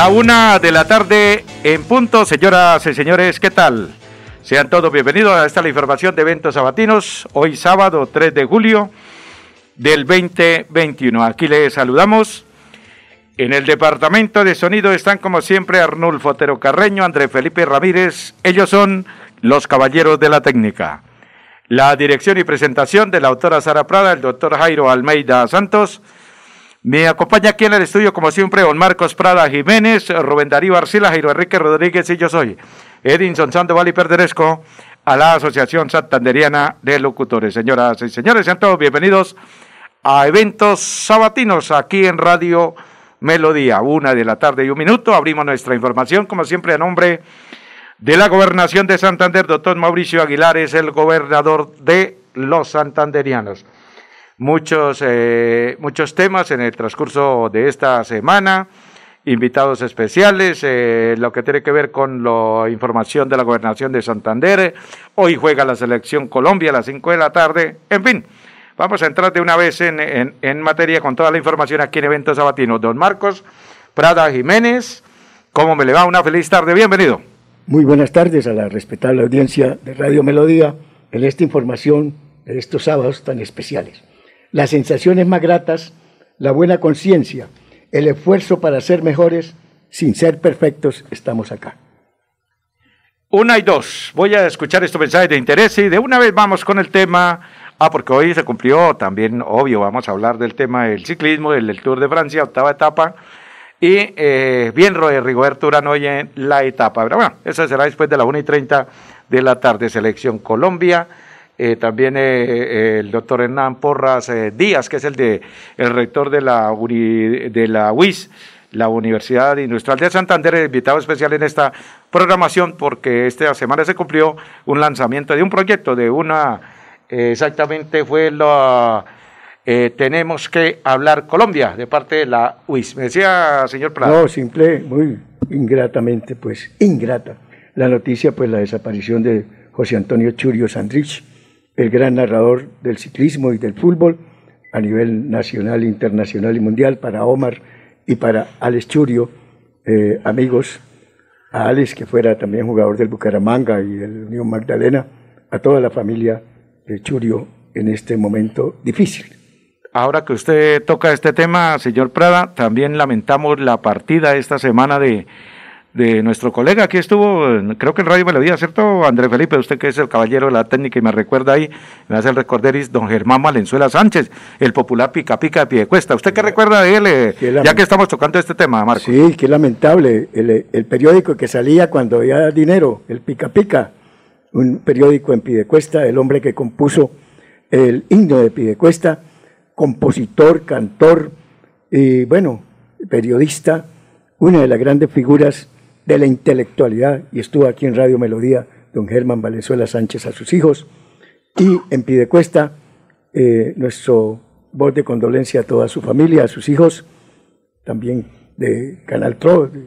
La una de la tarde en punto, señoras y señores, ¿qué tal? Sean todos bienvenidos a esta la información de eventos sabatinos, hoy sábado 3 de julio del 2021. Aquí les saludamos. En el departamento de sonido están como siempre Arnulfo Otero Carreño, André Felipe Ramírez, ellos son los caballeros de la técnica. La dirección y presentación de la autora Sara Prada, el doctor Jairo Almeida Santos, me acompaña aquí en el estudio, como siempre, don Marcos Prada Jiménez, Rubén Darío Arcila, Jairo Enrique Rodríguez y yo soy Edinson Sandoval y Perderesco a la Asociación Santanderiana de Locutores. Señoras y señores, sean todos bienvenidos a eventos sabatinos aquí en Radio Melodía. Una de la tarde y un minuto. Abrimos nuestra información, como siempre, a nombre de la Gobernación de Santander. Doctor Mauricio Aguilar es el gobernador de los santanderianos muchos, eh, muchos temas en el transcurso de esta semana, invitados especiales, eh, lo que tiene que ver con la información de la gobernación de Santander. Hoy juega la selección Colombia a las 5 de la tarde. En fin, vamos a entrar de una vez en, en, materia con toda la información aquí en Eventos Sabatinos. Don Marcos Prada Jiménez, ¿cómo me le va? Una feliz tarde, bienvenido. Muy buenas tardes a la respetable audiencia de Radio Melodía en esta información de estos sábados tan especiales las sensaciones más gratas, la buena conciencia, el esfuerzo para ser mejores, sin ser perfectos, estamos acá. Una y dos. Voy a escuchar estos mensajes de interés y de una vez vamos con el tema. Ah, porque hoy se cumplió también, obvio, vamos a hablar del tema del ciclismo, del, Tour de Francia, octava etapa. Y eh, bien, Rigoberto Urán hoy en la etapa. Pero bueno, esa será después de la 1 y 30 de la tarde. Selección Colombia. Eh, también eh, eh, el doctor Hernán Porras Díaz, que es el, de, el rector de la, de la UIS, la Universidad Industrial de Santander, invitado especial en esta programación porque esta semana se cumplió un lanzamiento de un proyecto, de una, exactamente fue la... tenemos que hablar Colombia de parte de la UIS. Me decía, señor Prado. No, simple, muy ingratamente, pues, ingrata. La noticia, pues, la desaparición de José Antonio Churio Sandrich, el gran narrador del ciclismo y del fútbol a nivel nacional, internacional y mundial, para Omar y para Alex Churio, eh, amigos, a Alex, que fuera también jugador del Bucaramanga y del Unión Magdalena, a toda la familia de Churio en este momento difícil. Ahora que usted toca este tema, señor Prada, también lamentamos la partida esta semana de de nuestro colega. Aquí estuvo, creo que en Radio Melodía, ¿cierto? André Felipe, usted que es el caballero de la técnica y me recuerda ahí, me hace el recorderis, don Germán Valenzuela Sánchez, el popular pica pica de Piedecuesta. ¿Usted qué recuerda de él, eh, ya que estamos tocando este tema, Marco? Sí, qué lamentable. El, el, periódico que salía cuando había dinero, el pica pica, un periódico en Piedecuesta, el hombre que compuso el himno de Piedecuesta, compositor, cantor y, bueno, periodista, una de las grandes figuras de la intelectualidad y estuvo aquí en Radio Melodía don Germán Valenzuela Sánchez a sus hijos y en Pidecuesta eh, nuestro voz de condolencia a toda su familia, a sus hijos, también de Canal Tro, de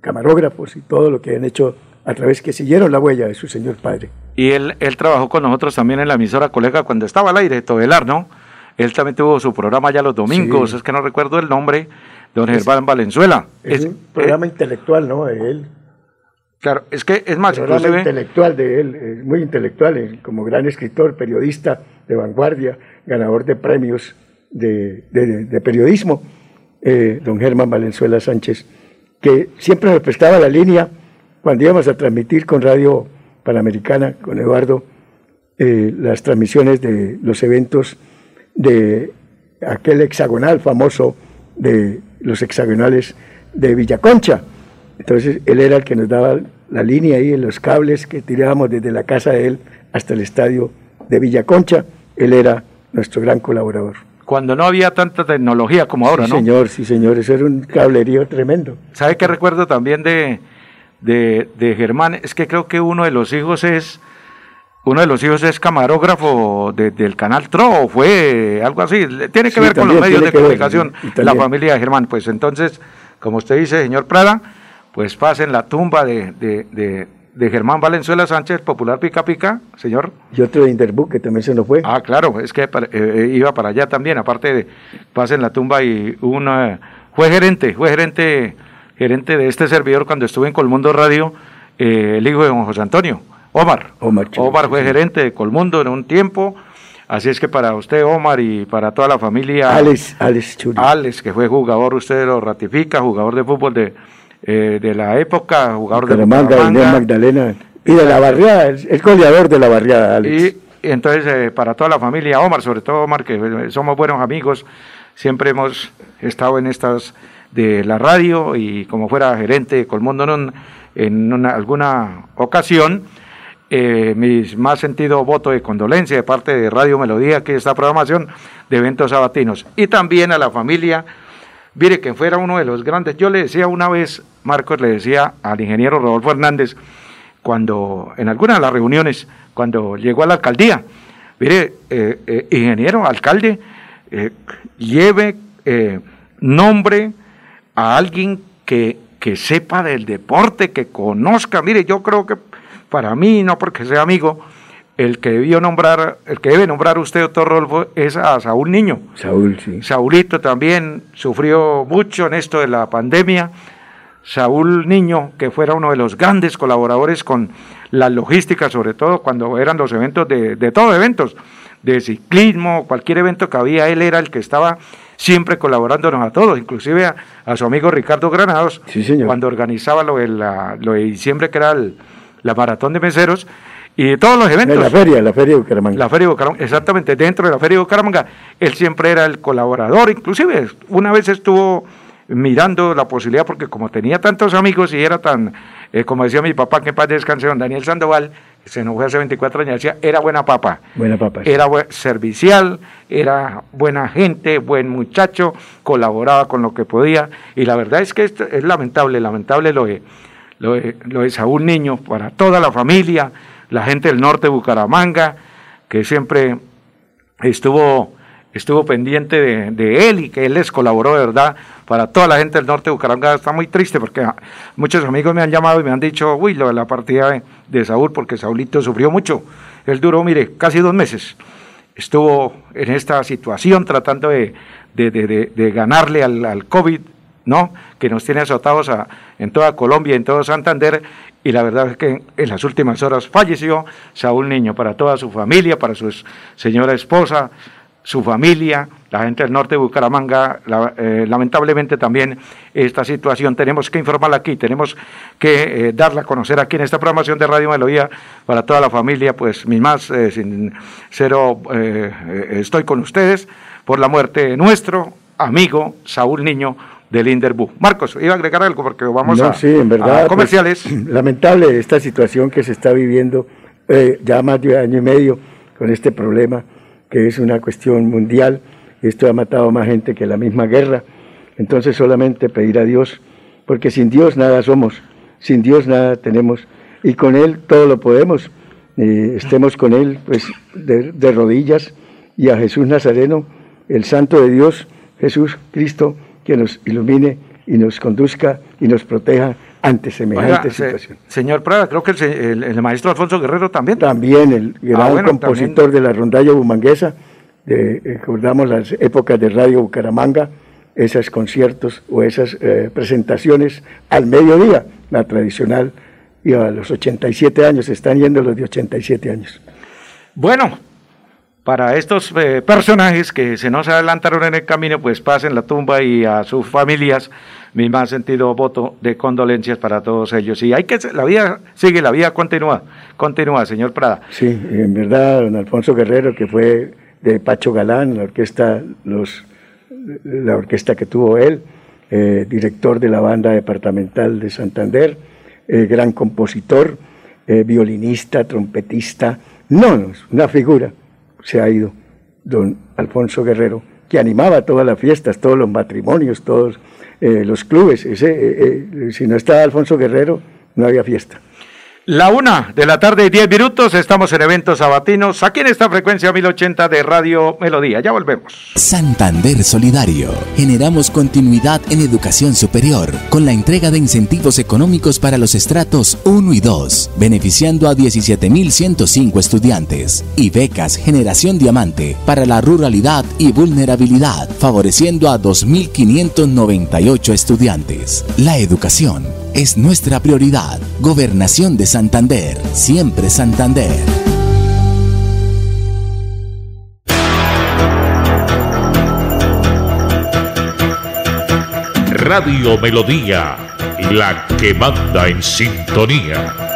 camarógrafos y todo lo que han hecho a través que siguieron la huella de su señor padre. Y él, él trabajó con nosotros también en la emisora colega cuando estaba al aire, Tobelar, ¿no? Él también tuvo su programa ya los domingos, es que no recuerdo el nombre, don Germán Valenzuela. Es, un programa intelectual, ¿no? De él. Claro, es que es más, programa intelectual de él, es muy intelectual, como gran escritor, periodista de vanguardia, ganador de premios de, periodismo, eh, don Germán Valenzuela Sánchez, que siempre nos prestaba la línea cuando íbamos a transmitir con Radio Panamericana, con Eduardo, eh, las transmisiones de los eventos de aquel hexagonal famoso de los hexagonales de Villaconcha. Entonces él era el que nos daba la línea ahí, los cables que tirábamos desde la casa de él hasta el estadio de Villaconcha. Él era nuestro gran colaborador. Cuando no había tanta tecnología como ahora, ¿no? Señor, sí, señor, eso era un cablerío tremendo. ¿Sabe qué recuerdo también de, de, de Germán? Es que creo que uno de los hijos es uno de los hijos es camarógrafo del canal TRO, fue algo así, tiene que ver con los medios de comunicación, la familia de Germán. Pues entonces, como usted dice, señor Prada, pues pasen la tumba de, de, Germán Valenzuela Sánchez, popular Pica Pica, señor. Y otro de Interbu, que también se nos fue. Ah, claro, es que eh, eh, iba para allá también, aparte de pasen la tumba y uno fue gerente, fue gerente gerente de este servidor cuando estuve en Colmundo Radio, eh, el hijo de don José Antonio, Omar. Omar, Omar fue gerente de Colmundo en un tiempo. Así es que para usted, Omar, y para toda la familia. Alex, Alex Churi. Alex, que fue jugador, usted lo ratifica, jugador de fútbol de, eh, de la época, jugador de Bucaramanga, Magdalena. Y de la barriada, el, goleador de la barriada, Alex. Y, entonces, eh, para toda la familia, Omar, sobre todo Omar, que eh, somos buenos amigos, siempre hemos estado en estas de la radio y como fuera gerente de Colmundo en, en alguna ocasión eh, mis más sentido voto de condolencia de parte de Radio Melodía, que esta programación de eventos sabatinos. Y también a la familia, mire que fuera uno de los grandes. Yo le decía una vez, Marcos, le decía al ingeniero Rodolfo Hernández, cuando en algunas de las reuniones, cuando llegó a la alcaldía, mire, eh, eh, ingeniero, alcalde, lleve nombre a alguien que, que sepa del deporte, que conozca. Mire, yo creo que para mí, no porque sea amigo, el que debió nombrar, el que debe nombrar usted, doctor Rolfo, es a Saúl Niño. Saúl, sí. Saúlito también sufrió mucho en esto de la pandemia. Saúl Niño, que fuera uno de los grandes colaboradores con la logística, sobre todo cuando eran los eventos de, de todos eventos, de ciclismo, cualquier evento que había, él era el que estaba siempre colaborándonos a todos, inclusive a, su amigo Ricardo Granados, cuando organizaba lo de, la, lo de diciembre, que era el, la maratón de meseros y de todos los eventos. la feria, la feria de Bucaramanga. La feria de Bucaramanga, exactamente, dentro de la feria de Bucaramanga, él siempre era el colaborador, inclusive una vez estuvo mirando la posibilidad, porque como tenía tantos amigos y era tan, eh, como decía mi papá, que en paz descanse, don Daniel Sandoval, se nos fue hace 24 años, decía, era buena papa. Buena papa. Era servicial, era buena gente, buen muchacho, colaboraba con lo que podía, y la verdad es que es lamentable, lamentable lo de lo de, Saúl Niño, para toda la familia, la gente del norte de Bucaramanga, que siempre estuvo, estuvo pendiente de, él y que él les colaboró de verdad. Para toda la gente del norte de Bucaramanga está muy triste porque muchos amigos me han llamado y me han dicho, uy, lo de la partida de, Saúl, porque Saúlito sufrió mucho. Él duró, mire, casi dos meses. Estuvo en esta situación tratando de, de ganarle al, al COVID ¿no? que nos tiene azotados en toda Colombia, en todo Santander, y la verdad es que en las últimas horas falleció Saúl Niño, para toda su familia, para su señora esposa, su familia, la gente del norte de Bucaramanga, eh, lamentablemente también esta situación tenemos que informarla aquí, tenemos que eh, darla a conocer aquí en esta programación de Radio Melodía para toda la familia, pues mi más eh, sincero estoy con ustedes por la muerte de nuestro amigo Saúl Niño, del Inderbu. Marcos, iba a agregar algo porque vamos a, sí, en verdad, pues, comerciales. lamentable esta situación que se está viviendo eh, ya más de año y medio con este problema, que es una cuestión mundial. Esto ha matado más gente que la misma guerra. Entonces solamente pedir a Dios, porque sin Dios nada somos, sin Dios nada tenemos, y con Él todo lo podemos. Eh, estemos con Él pues de, de rodillas y a Jesús Nazareno, el Santo de Dios, Jesús Cristo, que nos ilumine y nos conduzca y nos proteja ante semejante situación. señor Prada, creo que el, maestro Alfonso Guerrero también. También, el ah, gran compositor de la rondalla bumanguesa, de, recordamos las épocas de Radio Bucaramanga, esos conciertos o esas eh, presentaciones al mediodía, la tradicional, y a los 87 años, están yendo los de 87 años. Bueno, para estos eh, personajes que se nos adelantaron en el camino, pues pasen la tumba y a sus familias mi más sentido voto de condolencias para todos ellos. Y hay que, la vida sigue, la vida continúa, continúa, señor Prada. Sí, en verdad, don Alfonso Guerrero, que fue de Pacho Galán, la orquesta, la orquesta que tuvo él, eh, director de la banda departamental de Santander, eh, gran compositor, violinista, trompetista, no, una figura se ha ido don Alfonso Guerrero, que animaba todas las fiestas, todos los matrimonios, todos eh, los clubes. Ese, eh, eh, si no estaba Alfonso Guerrero, no había fiesta. La una de la tarde y diez minutos, estamos en eventos sabatinos, aquí en esta frecuencia 1080 de Radio Melodía. Ya volvemos. Santander Solidario. Generamos continuidad en educación superior con la entrega de incentivos económicos para los estratos 1 y 2, beneficiando a 17.105 estudiantes. Y becas Generación Diamante para la ruralidad y vulnerabilidad, favoreciendo a 2.598 estudiantes. La educación es nuestra prioridad. Gobernación de Santander, siempre Santander. Radio Melodía, la que manda en sintonía.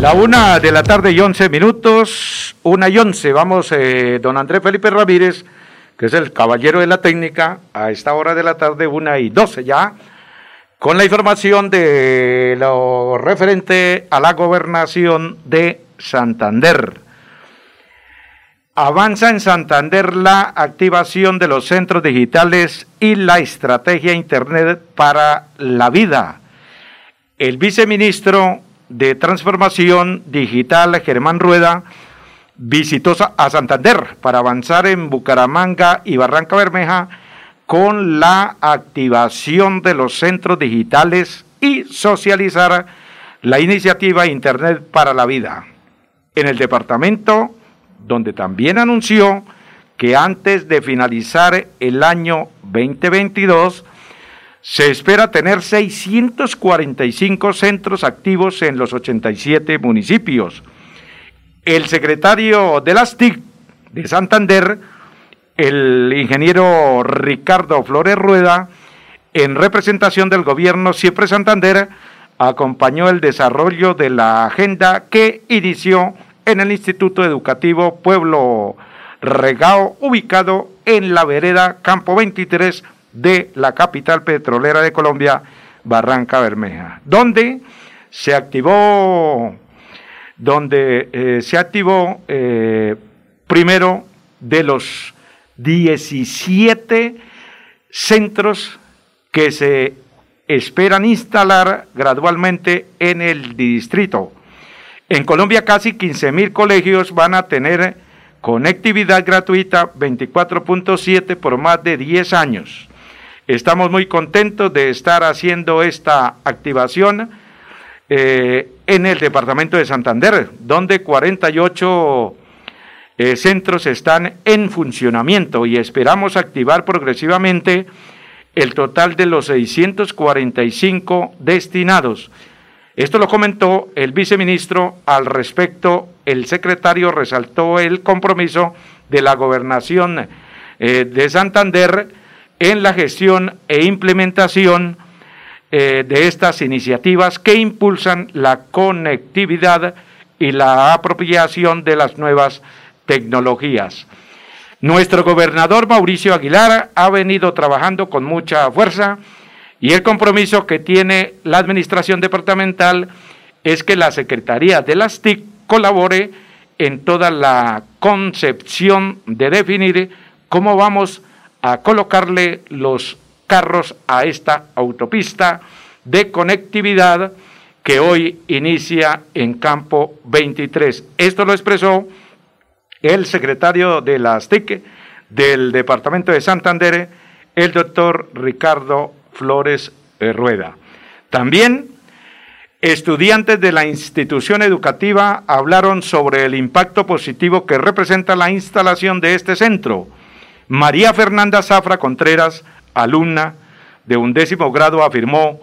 La una de la tarde y once minutos, una y once. Vamos, eh, don Andrés Felipe Ramírez, que es el caballero de la técnica, a esta hora de la tarde, una y doce ya, con la información de lo referente a la gobernación de Santander. Avanza en Santander la activación de los centros digitales y la estrategia Internet para la vida. El viceministro de Transformación Digital, Germán Rueda, visitó a Santander para avanzar en Bucaramanga y Barranca Bermeja con la activación de los centros digitales y socializar la iniciativa Internet para la Vida. En el departamento, donde también anunció que antes de finalizar el año 2022, se espera tener 645 centros activos en los 87 municipios. El secretario de las TIC de Santander, el ingeniero Ricardo Flores Rueda, en representación del gobierno Siempre Santander, acompañó el desarrollo de la agenda que inició en el Instituto Educativo Pueblo Regao, ubicado en la vereda Campo 23 de la capital petrolera de Colombia, Barranca Bermeja, donde se activó, donde eh, se activó eh, primero de los 17 centros que se esperan instalar gradualmente en el distrito. En Colombia casi 15 mil colegios van a tener conectividad gratuita 24.7 por más de 10 años. Estamos muy contentos de estar haciendo esta activación eh, en el departamento de Santander, donde 48 eh, centros están en funcionamiento y esperamos activar progresivamente el total de los 645 destinados. Esto lo comentó el viceministro. Al respecto, el secretario resaltó el compromiso de la gobernación eh, de Santander en la gestión e implementación eh, de estas iniciativas que impulsan la conectividad y la apropiación de las nuevas tecnologías. Nuestro gobernador Mauricio Aguilar ha venido trabajando con mucha fuerza y el compromiso que tiene la administración departamental es que la Secretaría de las TIC colabore en toda la concepción de definir cómo vamos a colocarle los carros a esta autopista de conectividad que hoy inicia en campo 23. Esto lo expresó el secretario de las TIC del departamento de Santander, el doctor Ricardo Flores Rueda. También estudiantes de la institución educativa hablaron sobre el impacto positivo que representa la instalación de este centro María Fernanda Zafra Contreras, alumna de undécimo grado, afirmó,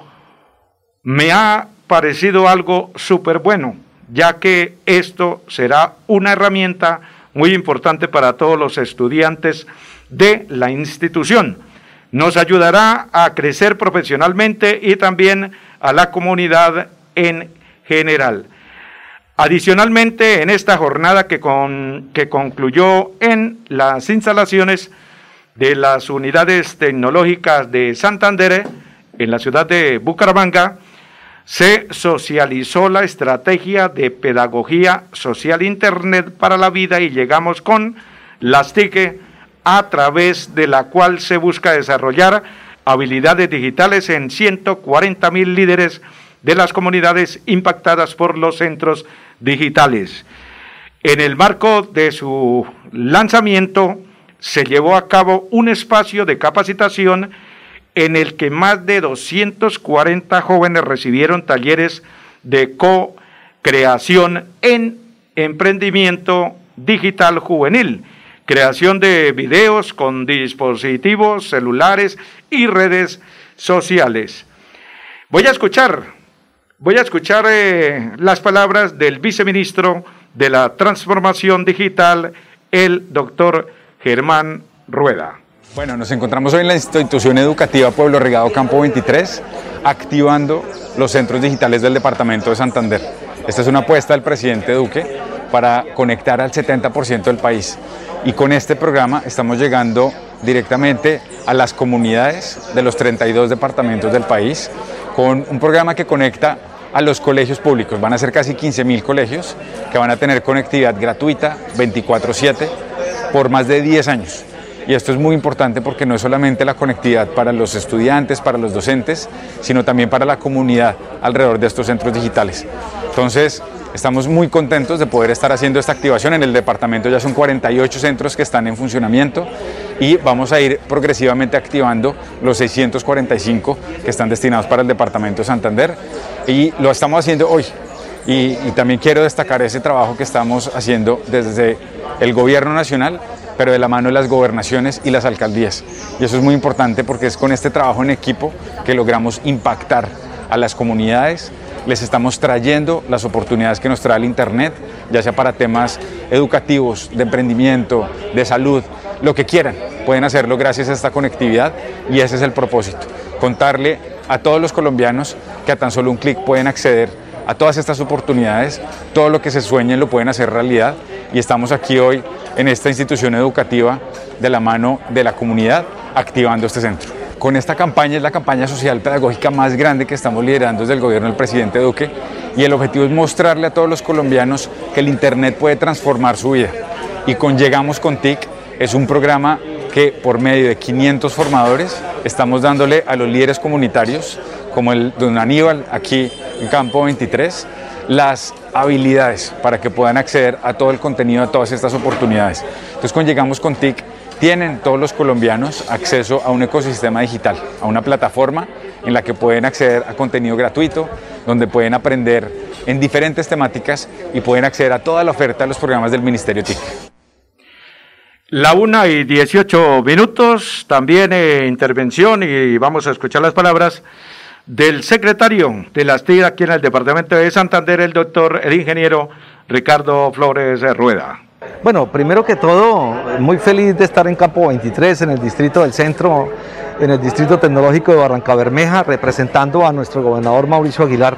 me ha parecido algo súper bueno, ya que esto será una herramienta muy importante para todos los estudiantes de la institución. Nos ayudará a crecer profesionalmente y también a la comunidad en general. Adicionalmente, en esta jornada que, con, que concluyó en las instalaciones de las unidades tecnológicas de Santander, en la ciudad de Bucaramanga, se socializó la estrategia de pedagogía social Internet para la vida y llegamos con las TIC a través de la cual se busca desarrollar habilidades digitales en 140 mil líderes de las comunidades impactadas por los centros digitales. En el marco de su lanzamiento se llevó a cabo un espacio de capacitación en el que más de 240 jóvenes recibieron talleres de co-creación en emprendimiento digital juvenil, creación de videos con dispositivos celulares y redes sociales. Voy a escuchar Voy a escuchar eh, las palabras del viceministro de la Transformación Digital, el doctor Germán Rueda. Bueno, nos encontramos hoy en la institución educativa Pueblo Regado Campo 23, activando los centros digitales del departamento de Santander. Esta es una apuesta del presidente Duque para conectar al 70% del país. Y con este programa estamos llegando directamente a las comunidades de los 32 departamentos del país con un programa que conecta a los colegios públicos. Van a ser casi 15.000 colegios que van a tener conectividad gratuita 24/7 por más de 10 años. Y esto es muy importante porque no es solamente la conectividad para los estudiantes, para los docentes, sino también para la comunidad alrededor de estos centros digitales. Entonces, Estamos muy contentos de poder estar haciendo esta activación. En el departamento ya son 48 centros que están en funcionamiento y vamos a ir progresivamente activando los 645 que están destinados para el departamento de Santander y lo estamos haciendo hoy. Y, también quiero destacar ese trabajo que estamos haciendo desde el gobierno nacional pero de la mano de las gobernaciones y las alcaldías. Y eso es muy importante porque es con este trabajo en equipo que logramos impactar a las comunidades, les estamos trayendo las oportunidades que nos trae el Internet, ya sea para temas educativos, de emprendimiento, de salud, lo que quieran. Pueden hacerlo gracias a esta conectividad y ese es el propósito, contarle a todos los colombianos que a tan solo un clic pueden acceder a todas estas oportunidades, todo lo que se sueñen lo pueden hacer realidad y estamos aquí hoy en esta institución educativa de la mano de la comunidad activando este centro. Con esta campaña es la campaña social pedagógica más grande que estamos liderando desde el gobierno del presidente Duque y el objetivo es mostrarle a todos los colombianos que el Internet puede transformar su vida. Y con Llegamos con TIC es un programa que por medio de 500 formadores estamos dándole a los líderes comunitarios, como el don Aníbal aquí en Campo 23, las habilidades para que puedan acceder a todo el contenido, a todas estas oportunidades. Entonces con Llegamos con TIC tienen todos los colombianos acceso a un ecosistema digital, a una plataforma en la que pueden acceder a contenido gratuito, donde pueden aprender en diferentes temáticas y pueden acceder a toda la oferta de los programas del Ministerio TIC. La una y 18 minutos, también eh, intervención y vamos a escuchar las palabras del secretario de las TIC aquí en el departamento de Santander, el doctor, el ingeniero Ricardo Flores Rueda. Bueno, primero que todo, muy feliz de estar en Campo 23, en el distrito del centro, en el distrito tecnológico de Barranca Bermeja, representando a nuestro gobernador Mauricio Aguilar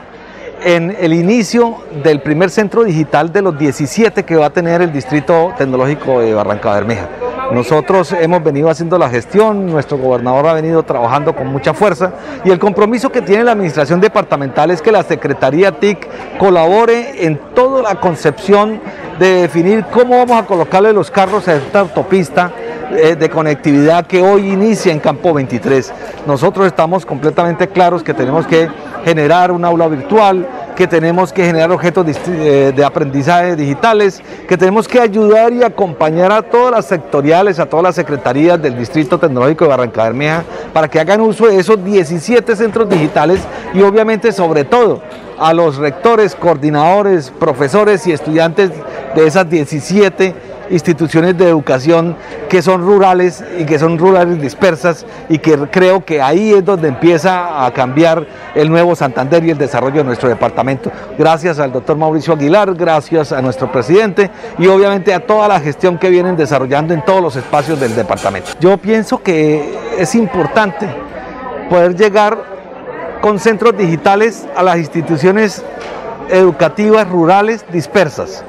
en el inicio del primer centro digital de los 17 que va a tener el distrito tecnológico de Barranca Bermeja. Nosotros hemos venido haciendo la gestión, nuestro gobernador ha venido trabajando con mucha fuerza y el compromiso que tiene la administración departamental es que la Secretaría TIC colabore en toda la concepción de definir cómo vamos a colocarle los carros a esta autopista eh, de conectividad que hoy inicia en Campo 23. Nosotros estamos completamente claros que tenemos que generar un aula virtual, que tenemos que generar objetos eh, de aprendizaje digitales, que tenemos que ayudar y acompañar a todas las sectoriales, a todas las secretarías del Distrito Tecnológico de Barranca Bermeja para que hagan uso de esos 17 centros digitales y obviamente sobre todo a los rectores, coordinadores, profesores y estudiantes de esas 17 instituciones de educación que son rurales y que son rurales dispersas y que creo que ahí es donde empieza a cambiar el nuevo Santander y el desarrollo de nuestro departamento. Gracias al doctor Mauricio Aguilar, gracias a nuestro presidente y obviamente a toda la gestión que vienen desarrollando en todos los espacios del departamento. Yo pienso que es importante poder llegar con centros digitales a las instituciones educativas rurales dispersas.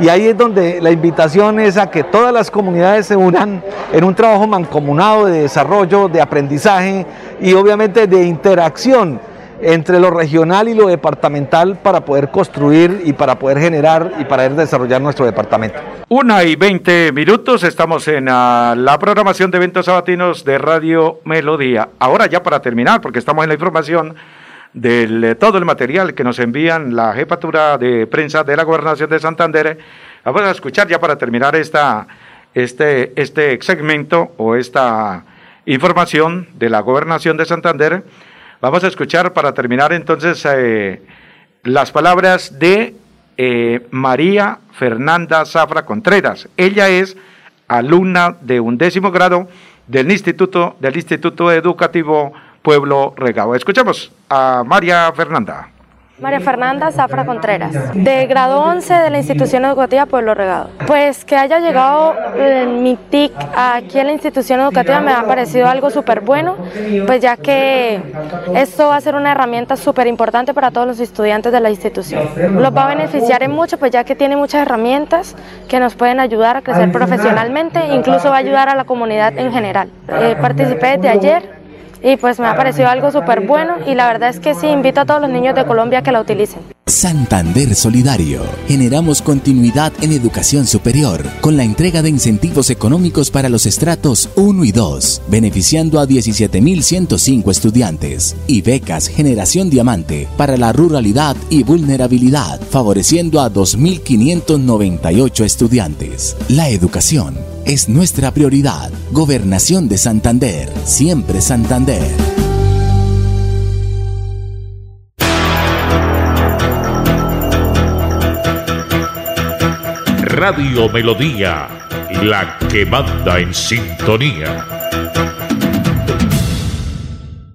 Y ahí es donde la invitación es a que todas las comunidades se unan en un trabajo mancomunado de desarrollo, de aprendizaje y obviamente de interacción entre lo regional y lo departamental para poder construir y para poder generar y para desarrollar nuestro departamento. Una y veinte minutos, estamos en ah, la programación de eventos sabatinos de Radio Melodía. Ahora ya para terminar, porque estamos en la información de eh, todo el material que nos envían la jefatura de prensa de la gobernación de Santander. Vamos a escuchar ya para terminar esta, este, este segmento o esta información de la gobernación de Santander. Vamos a escuchar para terminar entonces eh, las palabras de eh, María Fernanda Zafra Contreras. Ella es alumna de un décimo grado del Instituto, del Instituto Educativo Pueblo Regado. Escuchemos a María Fernanda. María Fernanda Zafra Contreras, de grado 11 de la institución educativa Pueblo Regado. Pues que haya llegado eh, mi TIC aquí en la institución educativa me ha parecido algo súper bueno, pues ya que esto va a ser una herramienta súper importante para todos los estudiantes de la institución. Los va a beneficiar en mucho, pues ya que tiene muchas herramientas que nos pueden ayudar a crecer profesionalmente, incluso va a ayudar a la comunidad en general. Eh, participé desde ayer y pues me ha parecido algo súper bueno y la verdad es que sí, invito a todos los niños de Colombia a que la utilicen. Santander Solidario. Generamos continuidad en educación superior con la entrega de incentivos económicos para los estratos 1 y 2, beneficiando a 17.105 estudiantes, y becas Generación Diamante para la ruralidad y vulnerabilidad, favoreciendo a 2.598 estudiantes. La educación es nuestra prioridad. Gobernación de Santander, siempre Santander. Radio Melodía, la que manda en sintonía.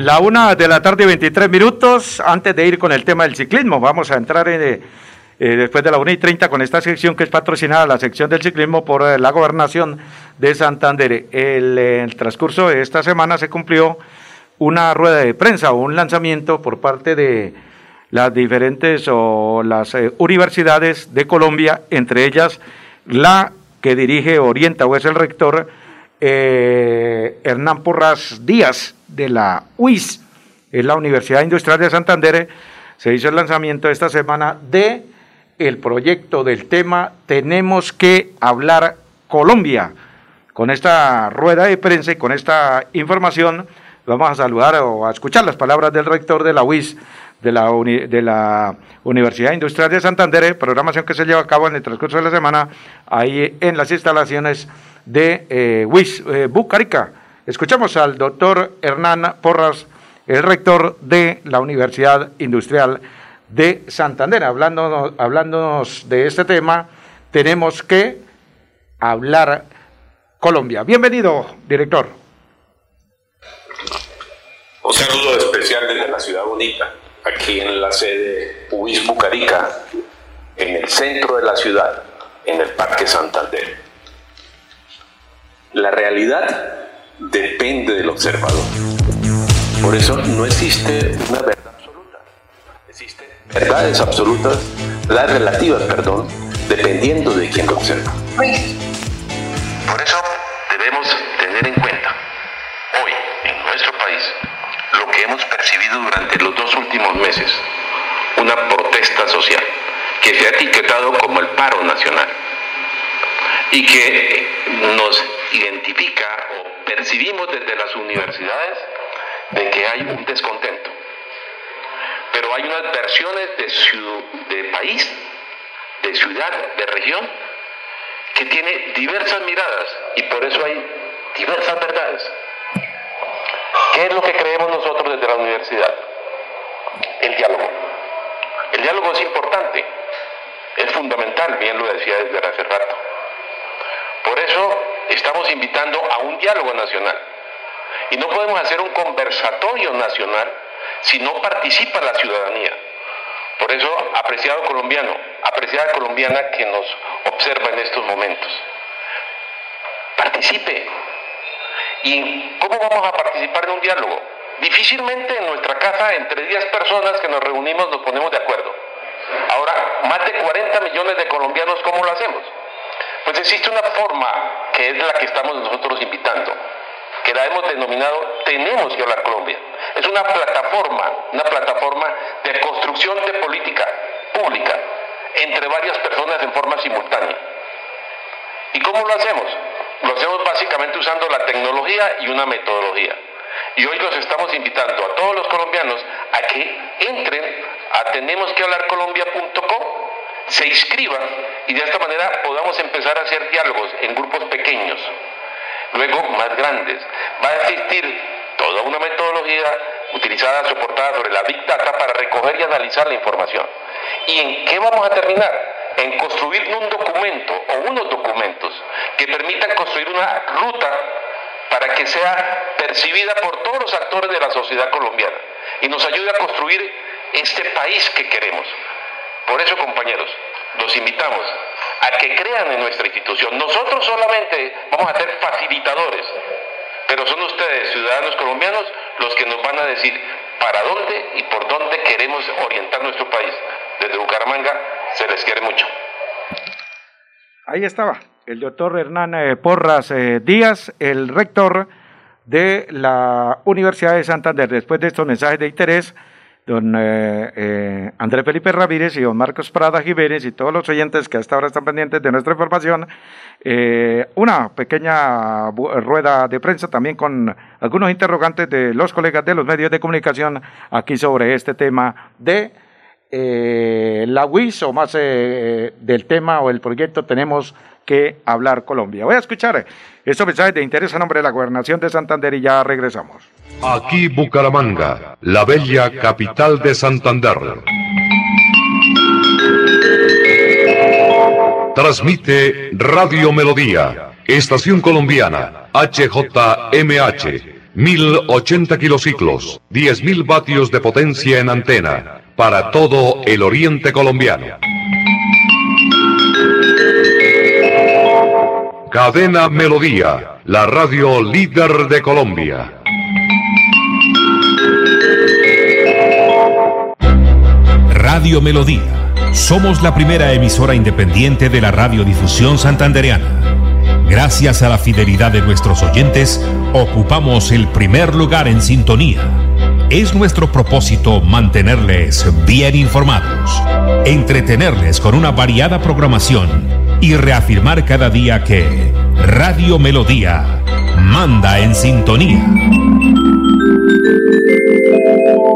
La una de la tarde, 23 minutos. Antes de ir con el tema del ciclismo, vamos a entrar en, eh, eh, después de la una y 30 con esta sección que es patrocinada, la sección del ciclismo por eh, la gobernación de Santander. El, el, transcurso de esta semana se cumplió una rueda de prensa o un lanzamiento por parte de las diferentes o las universidades de Colombia, entre ellas la que dirige, orienta o es el rector Hernán Porras Díaz de la UIS, es la Universidad Industrial de Santander, se hizo el lanzamiento esta semana de el proyecto del tema Tenemos que hablar Colombia. Con esta rueda de prensa y con esta información vamos a saludar o a escuchar las palabras del rector de la UIS, de la, de la Universidad Industrial de Santander, programación que se lleva a cabo en el transcurso de la semana ahí en las instalaciones de eh, UIS eh, Bucarica. Escuchamos al doctor Hernán Porras, el rector de la Universidad Industrial de Santander. Hablándonos, hablándonos de este tema, tenemos que hablar Colombia. Bienvenido, director. Un saludo especial desde la ciudad bonita, aquí en la sede UIS Bucarica, en el centro de la ciudad, en el Parque Santander. La realidad depende del observador. Por eso no existe una verdad absoluta. Existen verdades absolutas, las relativas, perdón, dependiendo de quien lo observa. Por eso debemos tener en cuenta hoy en nuestro país lo que hemos percibido durante los dos últimos meses, una protesta social que se ha etiquetado como el paro nacional y que nos identifica o percibimos desde las universidades de que hay un descontento. Pero hay unas versiones de, país, de ciudad, de región, que tiene diversas miradas y por eso hay diversas verdades. ¿Qué es lo que creemos nosotros desde la universidad? El diálogo. El diálogo es importante, es fundamental, bien lo decía desde hace rato. Por eso estamos invitando a un diálogo nacional. Y no podemos hacer un conversatorio nacional si no participa la ciudadanía. Por eso, apreciado colombiano, apreciada colombiana que nos observa en estos momentos, participe. ¿Y cómo vamos a participar en un diálogo? Difícilmente en nuestra casa, entre 10 personas que nos reunimos, nos ponemos de acuerdo. Ahora, más de 40 millones de colombianos, ¿cómo lo hacemos? Pues existe una forma que es la que estamos nosotros invitando, que la hemos denominado Tenemos que hablar Colombia. Es una plataforma, una plataforma de construcción de política pública entre varias personas en forma simultánea. ¿Y cómo lo hacemos? Lo hacemos básicamente usando la tecnología y una metodología. Y hoy los estamos invitando a todos los colombianos a que entren a tenemos que hablar colombia.com, se inscriban y de esta manera podamos empezar a hacer diálogos en grupos pequeños, luego más grandes. Va a existir toda una metodología utilizada, soportada sobre la Big Data para recoger y analizar la información. ¿Y en qué vamos a terminar? En construir un documento o unos documentos que permitan construir una ruta para que sea percibida por todos los actores de la sociedad colombiana y nos ayude a construir este país que queremos. Por eso, compañeros, los invitamos a que crean en nuestra institución. Nosotros solamente vamos a ser facilitadores, pero son ustedes, ciudadanos colombianos, los que nos van a decir para dónde y por dónde queremos orientar nuestro país. Desde Bucaramanga se les quiere mucho. Ahí estaba el doctor Hernán eh, Porras eh, Díaz, el rector de la Universidad de Santander. Después de estos mensajes de interés, don eh, eh, Andrés Felipe Ramírez y don Marcos Prada Jiménez y todos los oyentes que hasta ahora están pendientes de nuestra información, eh, una pequeña rueda de prensa también con algunos interrogantes de los colegas de los medios de comunicación aquí sobre este tema de la WIS o más del tema o el proyecto. Tenemos que hablar Colombia. Voy a escuchar estos mensajes de interés a nombre de la Gobernación de Santander y ya regresamos. Aquí Bucaramanga, la bella capital de Santander. Transmite Radio Melodía, Estación Colombiana, HJMH. 1080 kilociclos, 10.000 vatios de potencia en antena, para todo el oriente colombiano. Cadena Melodía, la radio líder de Colombia. Radio Melodía. Somos la primera emisora independiente de la radiodifusión santandereana. Gracias a la fidelidad de nuestros oyentes, ocupamos el primer lugar en sintonía. Es nuestro propósito mantenerles bien informados, entretenerles con una variada programación y reafirmar cada día que Radio Melodía manda en sintonía.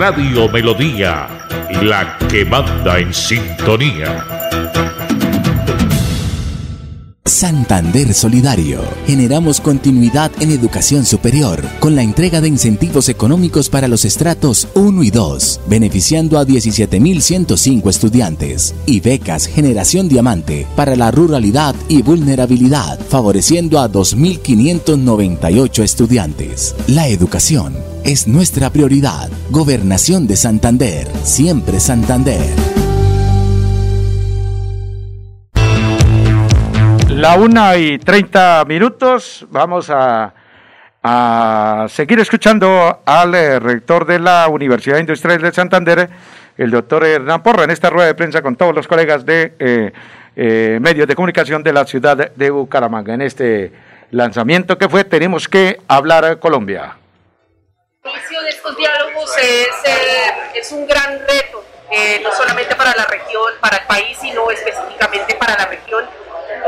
Radio Melodía, la que manda en sintonía. Santander Solidario. Generamos continuidad en educación superior con la entrega de incentivos económicos para los estratos 1 y 2, beneficiando a 17.105 estudiantes, y becas Generación Diamante para la ruralidad y vulnerabilidad, favoreciendo a 2.598 estudiantes. La educación es nuestra prioridad. Gobernación de Santander, siempre Santander. La una y treinta minutos, vamos a, seguir escuchando al eh, rector de la Universidad Industrial de Santander, el doctor Hernán Porra, en esta rueda de prensa con todos los colegas de eh, eh, medios de comunicación de la ciudad de Bucaramanga, en este lanzamiento que fue Tenemos que hablar Colombia. Inicio de estos diálogos es, eh, es un gran reto, eh, no solamente para la región, para el país, sino específicamente para la región.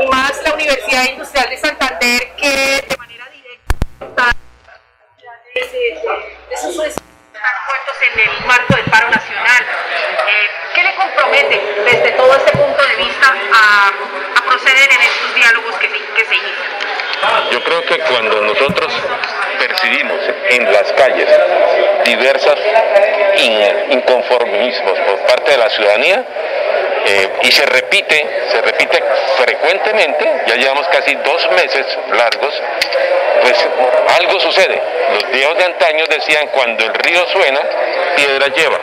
Y más la Universidad Industrial de Santander, que de manera directa esos están puestos en el marco del paro nacional. Eh, ¿Qué le compromete desde todo este punto de vista a, a proceder en estos diálogos que, que se inician? Yo creo que cuando nosotros percibimos en las calles diversas inconformismos por parte de la ciudadanía, eh, y se repite, se repite frecuentemente, ya llevamos casi dos meses largos, pues algo sucede. Los viejos de antaño decían cuando el río suena, piedra lleva.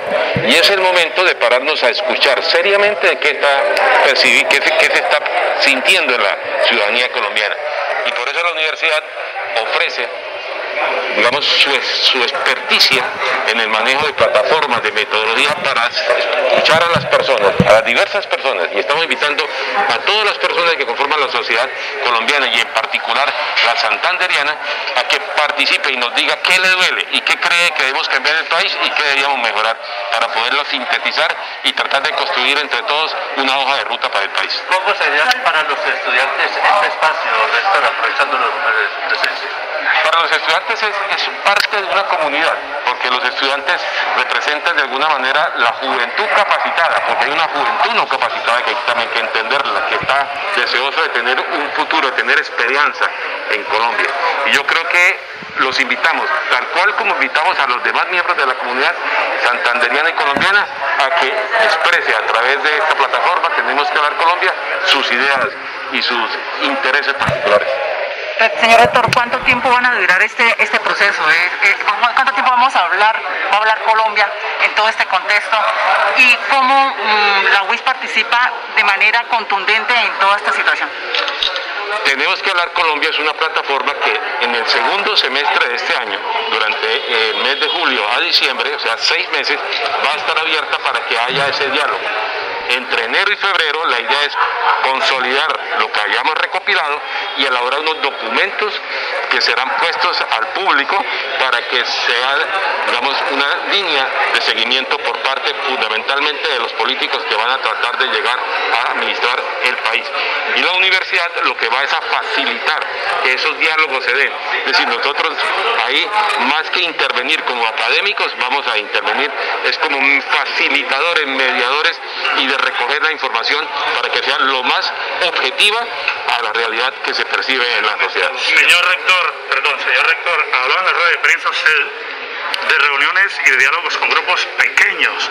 Y es el momento de pararnos a escuchar seriamente qué está percibir, qué qué se está sintiendo en la ciudadanía colombiana. Y por eso la universidad ofrece digamos, su, su, experticia en el manejo de plataformas, de metodología para escuchar a las personas, a las diversas personas, y estamos invitando a todas las personas que conforman la sociedad colombiana y en particular la santanderiana a que participe y nos diga qué le duele y qué cree que debemos cambiar el país y qué deberíamos mejorar para poderlo sintetizar y tratar de construir entre todos una hoja de ruta para el país. ¿Cómo sería para los estudiantes este espacio, Néstor, aprovechando los presencia? Para los estudiantes es, parte de una comunidad, porque los estudiantes representan de alguna manera la juventud capacitada, porque hay una juventud no capacitada que hay también que entenderla, que está deseosa de tener un futuro, de tener esperanza en Colombia. Y yo creo que los invitamos, tal cual como invitamos a los demás miembros de la comunidad santanderiana y colombiana, a que exprese a través de esta plataforma, Tenemos que hablar Colombia, sus ideas y sus intereses particulares. Señor rector, ¿cuánto tiempo van a durar este, este proceso? Eh? eh ¿Cuánto tiempo vamos a hablar, va a hablar Colombia en todo este contexto? ¿Y cómo mmm, la UIS participa de manera contundente en toda esta situación? Tenemos que hablar Colombia es una plataforma que en el segundo semestre de este año, durante el mes de julio a diciembre, o sea, seis meses, va a estar abierta para que haya ese diálogo entre enero y febrero la idea es consolidar lo que hayamos recopilado y elaborar unos documentos que serán puestos al público para que sea, digamos, una línea de seguimiento por parte fundamentalmente de los políticos que van a tratar de llegar a administrar el país. Y la universidad lo que va es a facilitar que esos diálogos se den. Es decir, nosotros ahí, más que intervenir como académicos, vamos a intervenir, es como facilitadores, mediadores y de recoger la información para que sea lo más objetiva a la realidad que se percibe en la sociedad. Señor rector, perdón, señor rector, hablaba en la rueda de prensa usted de reuniones y de diálogos con grupos pequeños,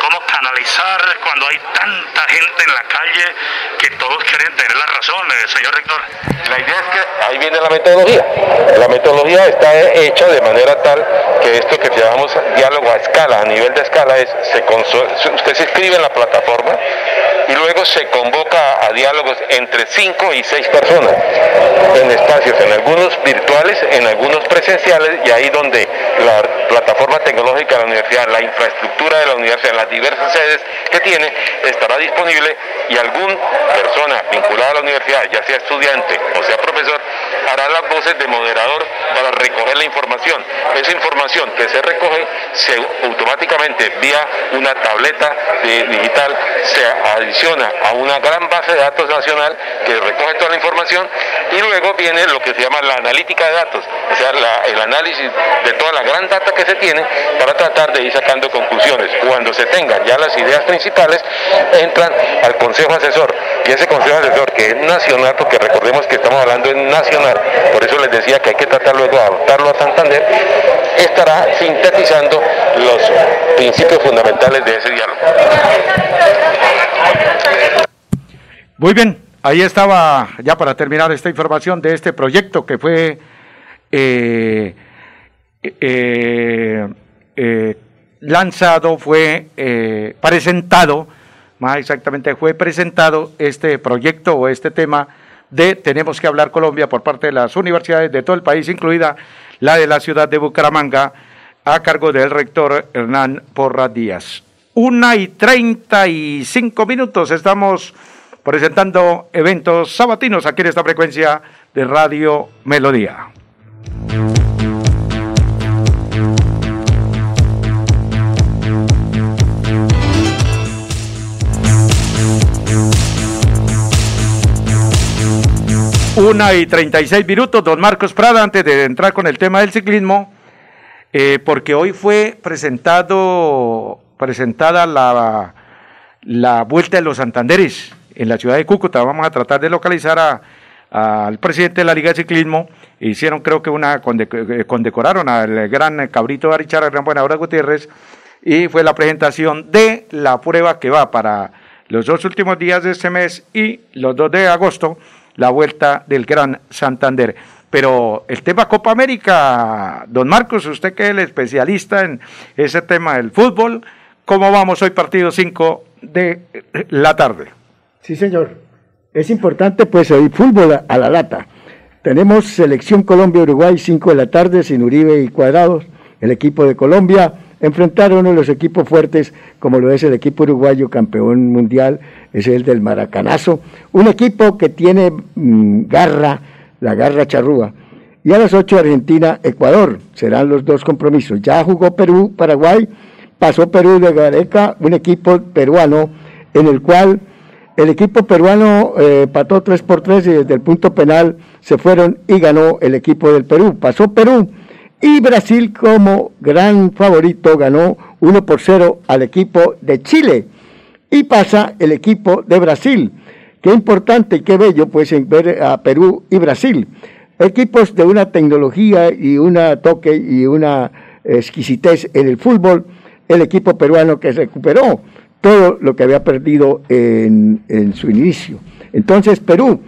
cómo canalizar cuando hay tanta gente en la calle que todos quieren tener la razón, señor rector. La idea es que ahí viene la metodología. La metodología está hecha de manera tal que esto que llamamos diálogo a escala, a nivel de escala, es se usted se inscribe en la plataforma y luego se convoca a diálogos entre cinco y seis personas en espacios, en algunos virtuales, en algunos presenciales y ahí donde la plataforma tecnológica de la universidad, la infraestructura de la universidad, las diversas sedes que tiene, estará disponible y alguna persona vinculada a la universidad, ya sea estudiante o sea profesor, hará las voces de moderador para recoger la información. Esa información que se recoge se automáticamente vía una tableta digital se a una gran base de datos nacional que recoge toda la información y luego viene lo que se llama la analítica de datos, o sea, el análisis de toda la gran data que se tiene para tratar de ir sacando conclusiones. Cuando se tengan ya las ideas principales, entran al Consejo Asesor. Y ese Consejo Asesor, que es nacional, porque recordemos que estamos hablando en nacional, por eso les decía que hay que tratar luego de adoptarlo a Santander, estará sintetizando los principios fundamentales de ese diálogo. Muy bien, ahí estaba ya para terminar esta información de este proyecto que fue eh, eh, eh, lanzado, fue eh, presentado, más exactamente fue presentado este proyecto o este tema de Tenemos que hablar Colombia por parte de las universidades de todo el país, incluida la de la ciudad de Bucaramanga, a cargo del rector Hernán Porra Díaz. Una y treinta y cinco minutos estamos presentando eventos sabatinos aquí en esta frecuencia de Radio Melodía. Una y 36 minutos, don Marcos Prada, antes de entrar con el tema del ciclismo, eh, porque hoy fue presentado, presentada la, la Vuelta de los Santanderes en la ciudad de Cúcuta. Vamos a tratar de localizar al presidente de la Liga de Ciclismo. Hicieron, creo que una, eh, condecoraron al gran cabrito de Arichara, gran Buenahora Gutiérrez, y fue la presentación de la prueba que va para los dos últimos días de este mes y los dos de agosto la vuelta del Gran Santander. Pero el tema Copa América, don Marcos, usted que es el especialista en ese tema del fútbol, ¿cómo vamos hoy partido 5 de la tarde? Sí, señor. Es importante pues hoy fútbol a la lata. Tenemos selección Colombia-Uruguay 5 de la tarde sin Uribe y Cuadrados. El equipo de Colombia enfrentar a uno de los equipos fuertes, como lo es el equipo uruguayo campeón mundial, es el del Maracanazo, un equipo que tiene mm, garra, la garra charrúa. Y a las 8 Argentina, Ecuador, serán los dos compromisos. Ya jugó Perú, Paraguay, pasó Perú de Gareca, un equipo peruano en el cual el equipo peruano eh, pató 3 por 3 y desde el punto penal se fueron y ganó el equipo del Perú. Pasó Perú y Brasil como gran favorito ganó 1 por 0 al equipo de Chile. Y pasa el equipo de Brasil. Qué importante y qué bello pues ver a Perú y Brasil. Equipos de una tecnología y un toque y una exquisitez en el fútbol. El equipo peruano que recuperó todo lo que había perdido en, en su inicio. Entonces Perú,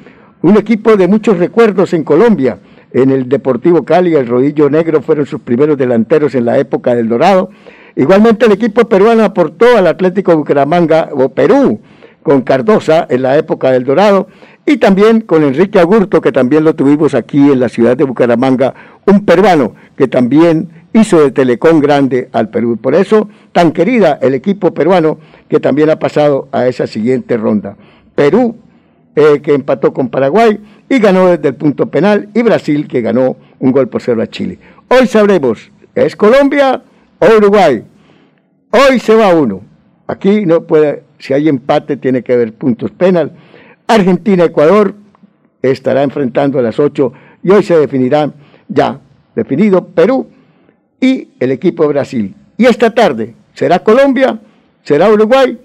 un equipo de muchos recuerdos en Colombia en el Deportivo Cali, el Rodillo Negro fueron sus primeros delanteros en la época del Dorado. Igualmente el equipo peruano aportó al Atlético Bucaramanga o Perú con Cardosa en la época del Dorado y también con Enrique Agurto, que también lo tuvimos aquí en la ciudad de Bucaramanga, un peruano que también hizo de Telecom grande al Perú. Por eso, tan querida el equipo peruano que también ha pasado a esa siguiente ronda. Perú, eh, que empató con Paraguay, y ganó desde el punto penal, y Brasil que ganó un gol por cero a Chile. Hoy sabremos, ¿es Colombia o Uruguay? Hoy se va uno. Aquí no puede, si hay empate tiene que haber puntos penal. Argentina-Ecuador estará enfrentando a las 8 y hoy se definirá ya definido Perú y el equipo de Brasil. Y esta tarde será Colombia, será Uruguay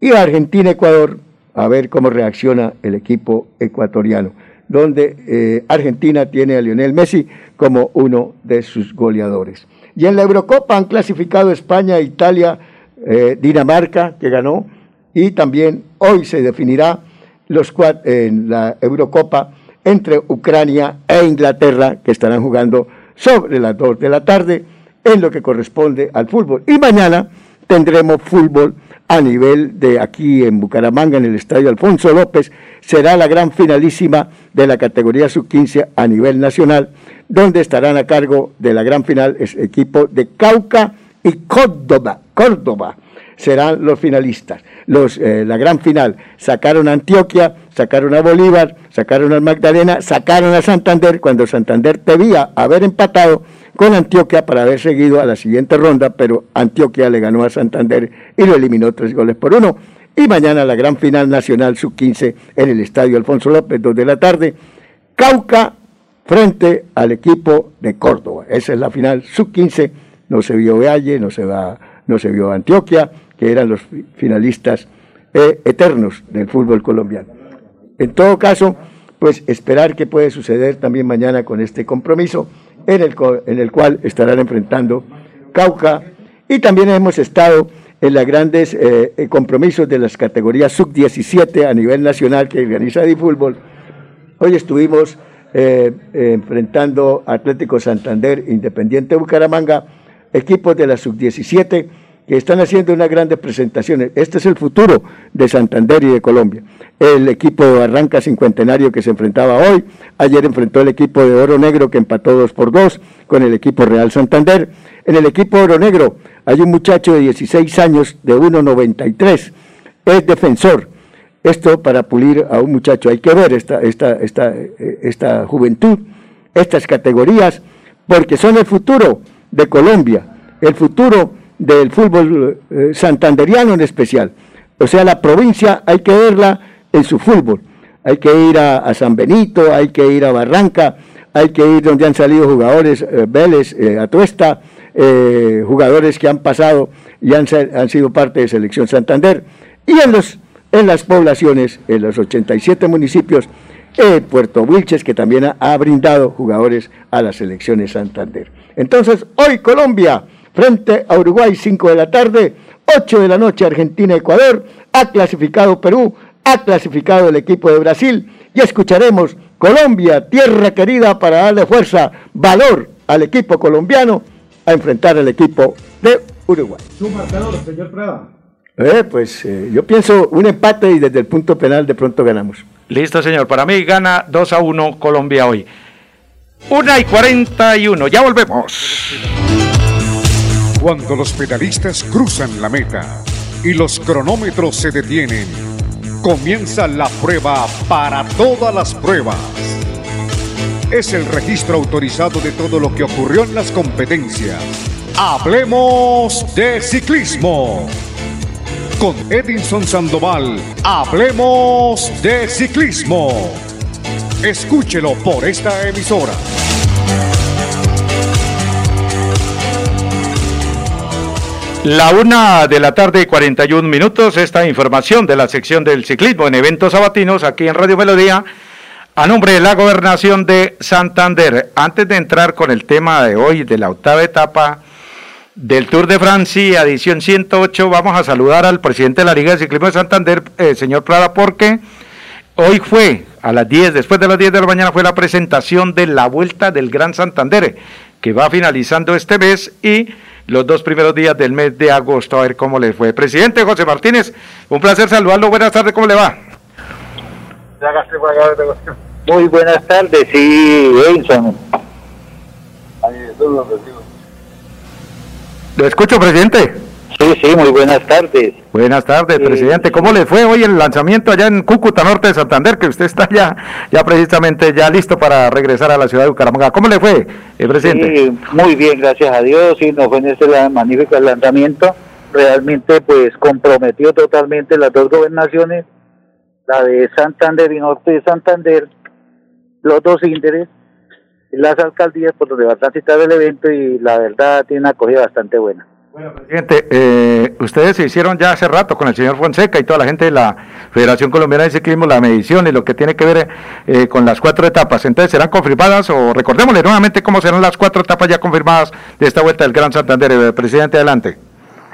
y Argentina-Ecuador a ver cómo reacciona el equipo ecuatoriano, donde eh, Argentina tiene a Lionel Messi como uno de sus goleadores. Y en la Eurocopa han clasificado España, Italia, eh, Dinamarca, que ganó, y también hoy se definirá los en la Eurocopa entre Ucrania e Inglaterra, que estarán jugando sobre las 2 de la tarde en lo que corresponde al fútbol. Y mañana tendremos fútbol a nivel de aquí en Bucaramanga, en el Estadio Alfonso López, será la gran finalísima de la categoría sub-15 a nivel nacional, donde estarán a cargo de la gran final equipo de Cauca y Córdoba. Córdoba serán los finalistas. Los, eh, la gran final sacaron a Antioquia, sacaron a Bolívar, sacaron a Magdalena, sacaron a Santander, cuando Santander debía haber empatado con Antioquia para haber seguido a la siguiente ronda, pero Antioquia le ganó a Santander y lo eliminó tres goles por uno. Y mañana la gran final nacional sub-15 en el Estadio Alfonso López, dos de la tarde, Cauca frente al equipo de Córdoba. Esa es la final sub-15, no se vio Valle, no se, va, no se vio Antioquia, que eran los finalistas eh, eternos del fútbol colombiano. En todo caso, pues esperar qué puede suceder también mañana con este compromiso en el, en el cual estarán enfrentando Cauca y también hemos estado en los grandes eh, eh, compromisos de las categorías sub-17 a nivel nacional que organiza Fútbol. Hoy estuvimos eh, enfrentando Atlético Santander, Independiente Bucaramanga, equipos de la sub-17 que están haciendo unas grandes presentaciones. Este es el futuro de Santander y de Colombia. El equipo de Barranca Cincuentenario que se enfrentaba hoy, ayer enfrentó el equipo de Oro Negro que empató 2 por 2 con el equipo Real Santander. En el equipo Oro Negro hay un muchacho de 16 años de 1.93, es defensor. esto para pulir a un muchacho. Hay que ver esta, esta, esta, eh, esta juventud, estas categorías, porque son el futuro de Colombia, el futuro del fútbol eh, santanderiano en especial. O sea, la provincia hay que verla en su fútbol. Hay que ir a, San Benito, hay que ir a Barranca, hay que ir donde han salido jugadores, eh, Vélez, Atuesta, jugadores que han pasado y han, sido parte de Selección Santander. Y en los en las poblaciones, en los 87 municipios, eh, Puerto Wilches, que también ha, brindado jugadores a las selecciones Santander. Entonces, hoy Colombia, frente a Uruguay, 5 de la tarde, 8 de la noche, Argentina, Ecuador, ha clasificado Perú, ha clasificado el equipo de Brasil, y escucharemos Colombia, tierra querida, para darle fuerza, valor al equipo colombiano a enfrentar al equipo de Uruguay. Su marcador, señor Prada. Eh, pues eh, yo pienso un empate y desde el punto penal de pronto ganamos. Listo, señor. Para mí gana 2 a 1 Colombia hoy. 1 y 41. Ya volvemos. Cuando los pedalistas cruzan la meta y los cronómetros se detienen, comienza la prueba para todas las pruebas. Es el registro autorizado de todo lo que ocurrió en las competencias. Hablemos de ciclismo con Edinson Sandoval. Hablemos de ciclismo. Escúchelo por esta emisora. La una de la tarde y 41 minutos, esta información de la sección del ciclismo en eventos sabatinos aquí en Radio Melodía, a nombre de la gobernación de Santander. Antes de entrar con el tema de hoy, de la octava etapa, del Tour de Francia, edición 108, vamos a saludar al presidente de la Liga de Ciclismo de Santander, eh, señor Prada, porque hoy fue a las 10, después de las 10 de la mañana, fue la presentación de la Vuelta del Gran Santander, que va finalizando este mes y los dos primeros días del mes de agosto, a ver cómo le fue. Presidente José Martínez, un placer saludarlo, buenas tardes, ¿cómo le va? Muy buenas tardes, sí, Wilson. Lo escucho, presidente. Sí, sí, muy buenas tardes. Buenas tardes, presidente. ¿Cómo le fue hoy el lanzamiento allá en Cúcuta, norte de Santander, que usted está ya, ya precisamente ya listo para regresar a la ciudad de Bucaramanga? ¿Cómo le fue, eh, presidente? Sí, muy bien, gracias a Dios. Sí, nos fue en este magnífico lanzamiento. Realmente, pues, comprometió totalmente las dos gobernaciones, la de Santander y norte de Santander, los dos índices las alcaldías por donde va a transitar el evento y la verdad tiene una acogida bastante buena. Bueno, presidente, eh, ustedes se hicieron ya hace rato con el señor Fonseca y toda la gente de la Federación Colombiana de Ciclismo la medición y lo que tiene que ver eh, con las cuatro etapas. Entonces, ¿serán confirmadas o recordémosle nuevamente cómo serán las cuatro etapas ya confirmadas de esta vuelta del Gran Santander? Eh, presidente, adelante.